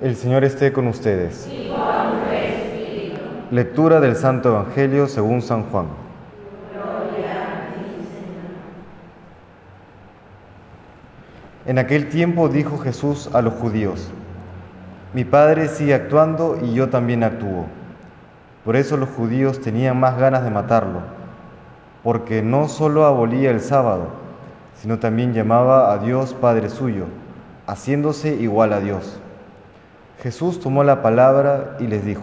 El Señor esté con ustedes. Lectura del Santo Evangelio según San Juan. En aquel tiempo dijo Jesús a los judíos, mi Padre sigue actuando y yo también actúo. Por eso los judíos tenían más ganas de matarlo, porque no solo abolía el sábado, sino también llamaba a Dios Padre suyo, haciéndose igual a Dios. Jesús tomó la palabra y les dijo,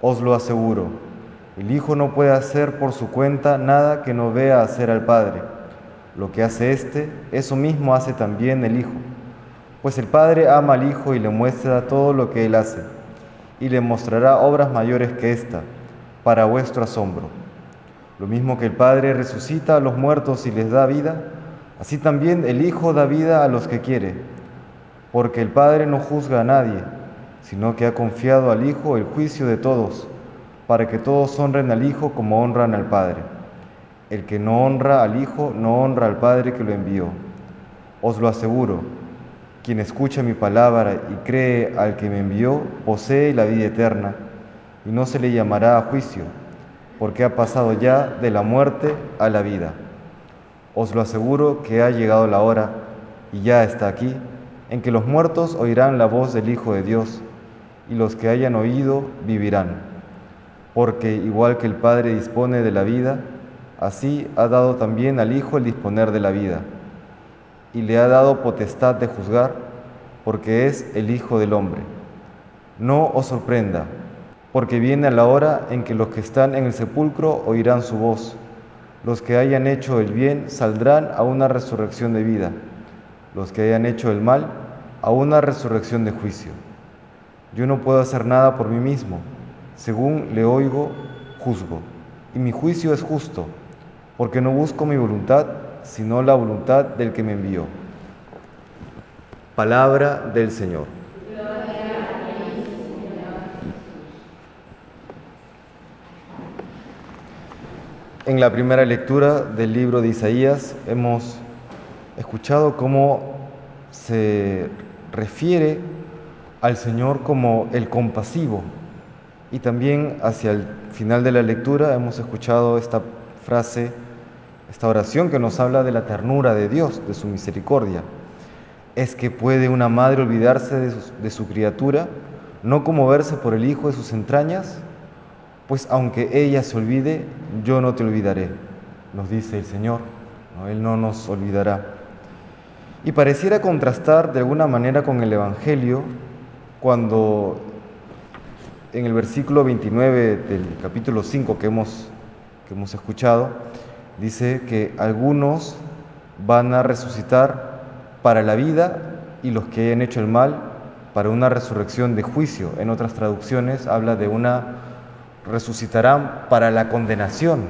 os lo aseguro, el Hijo no puede hacer por su cuenta nada que no vea hacer al Padre. Lo que hace éste, eso mismo hace también el Hijo. Pues el Padre ama al Hijo y le muestra todo lo que Él hace, y le mostrará obras mayores que ésta, para vuestro asombro. Lo mismo que el Padre resucita a los muertos y les da vida, así también el Hijo da vida a los que quiere, porque el Padre no juzga a nadie, sino que ha confiado al Hijo el juicio de todos, para que todos honren al Hijo como honran al Padre. El que no honra al Hijo no honra al Padre que lo envió. Os lo aseguro, quien escucha mi palabra y cree al que me envió, posee la vida eterna, y no se le llamará a juicio, porque ha pasado ya de la muerte a la vida. Os lo aseguro que ha llegado la hora, y ya está aquí, en que los muertos oirán la voz del Hijo de Dios, y los que hayan oído vivirán. Porque igual que el Padre dispone de la vida, así ha dado también al Hijo el disponer de la vida, y le ha dado potestad de juzgar, porque es el Hijo del Hombre. No os sorprenda, porque viene la hora en que los que están en el sepulcro oirán su voz. Los que hayan hecho el bien saldrán a una resurrección de vida, los que hayan hecho el mal a una resurrección de juicio. Yo no puedo hacer nada por mí mismo. Según le oigo, juzgo. Y mi juicio es justo, porque no busco mi voluntad, sino la voluntad del que me envió. Palabra del Señor. En la primera lectura del libro de Isaías hemos escuchado cómo se refiere al Señor como el compasivo. Y también hacia el final de la lectura hemos escuchado esta frase, esta oración que nos habla de la ternura de Dios, de su misericordia. Es que puede una madre olvidarse de su, criatura, no conmoverse por el hijo de sus entrañas, pues aunque ella se olvide, yo no te olvidaré, nos dice el Señor. Él no nos olvidará. Y pareciera contrastar de alguna manera con el Evangelio cuando en el versículo 29 del capítulo 5 que hemos, que hemos escuchado, dice que algunos van a resucitar para la vida y los que hayan hecho el mal para una resurrección de juicio. En otras traducciones habla de una resucitarán para la condenación.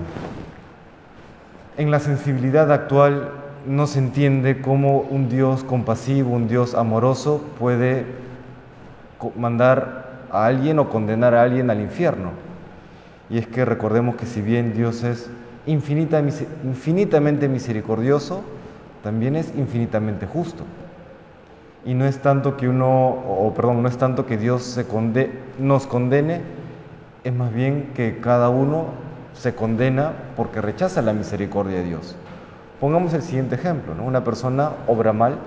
En la sensibilidad actual no se entiende cómo un Dios compasivo, un Dios amoroso puede mandar a alguien o condenar a alguien al infierno. Y es que recordemos que si bien Dios es infinita, infinitamente misericordioso, también es infinitamente justo. Y no es tanto que uno, o perdón, no es tanto que Dios se conde, nos condene, es más bien que cada uno se condena porque rechaza la misericordia de Dios. Pongamos el siguiente ejemplo, ¿no? Una persona obra mal,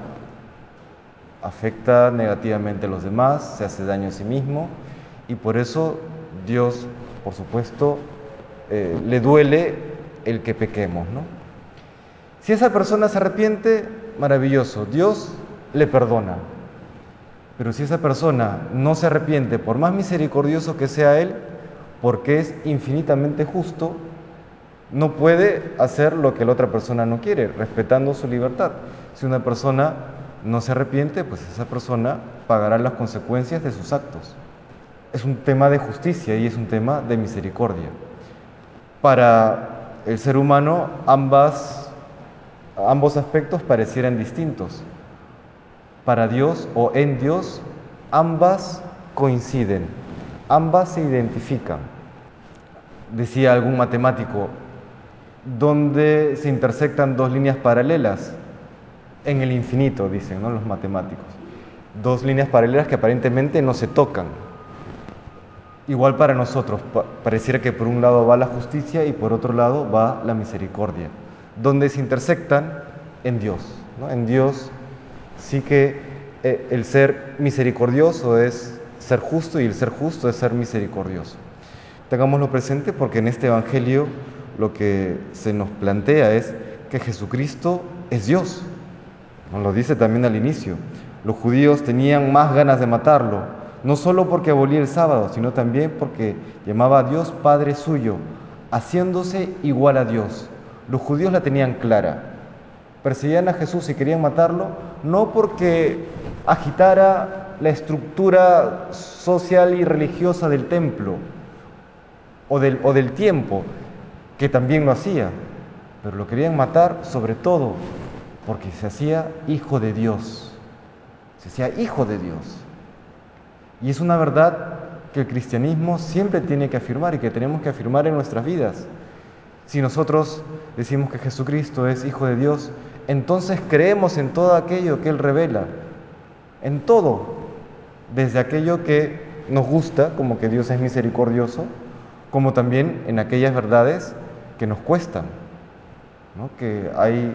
afecta negativamente a los demás, se hace daño a sí mismo y por eso Dios, por supuesto, eh, le duele el que pequemos, ¿no? Si esa persona se arrepiente, maravilloso, Dios le perdona. Pero si esa persona no se arrepiente, por más misericordioso que sea Él, porque es infinitamente justo, no puede hacer lo que la otra persona no quiere, respetando su libertad. Si una persona no se arrepiente, pues esa persona pagará las consecuencias de sus actos. Es un tema de justicia y es un tema de misericordia. Para el ser humano, ambas, ambos aspectos parecieran distintos. Para Dios o en Dios, ambas coinciden, ambas se identifican. Decía algún matemático, donde se intersectan dos líneas paralelas, en el infinito, dicen ¿no? los matemáticos. Dos líneas paralelas que aparentemente no se tocan. Igual para nosotros, pareciera que por un lado va la justicia y por otro lado va la misericordia, donde se intersectan en Dios. En Dios sí que eh, el ser misericordioso es ser justo y el ser justo es ser misericordioso. Tengámoslo presente porque en este Evangelio lo que se nos plantea es que Jesucristo es Dios. Nos lo dice también al inicio. Los judíos tenían más ganas de matarlo, no solo porque abolía el sábado, sino también porque llamaba a Dios Padre suyo, haciéndose igual a Dios. Los judíos la tenían clara. Perseguían a Jesús y querían matarlo, no porque agitara la estructura social y religiosa del templo o del, o del tiempo, que también lo hacía, pero lo querían matar sobre todo porque se hacía hijo de Dios. Se hacía hijo de Dios. Y es una verdad que el cristianismo siempre tiene que afirmar y que tenemos que afirmar en nuestras vidas. Si nosotros decimos que Jesucristo es Hijo de Dios, entonces creemos en todo aquello que Él revela, en todo, desde aquello que nos gusta, como que Dios es misericordioso, como también en aquellas verdades que nos cuestan, que hay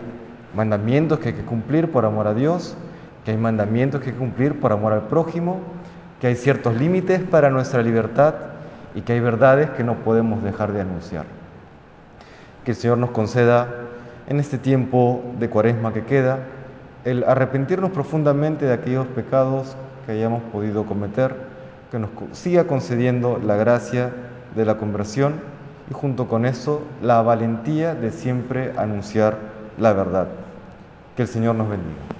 mandamientos que hay que cumplir por amor a Dios, que hay mandamientos que hay que cumplir por amor al prójimo, que hay ciertos límites para nuestra libertad y que hay verdades que no podemos dejar de anunciar. Que el Señor nos conceda en este tiempo de cuaresma que queda el arrepentirnos profundamente de aquellos pecados que hayamos podido cometer, que nos siga concediendo la gracia de la conversión y junto con eso la valentía de siempre anunciar la verdad. Que el Señor nos bendiga.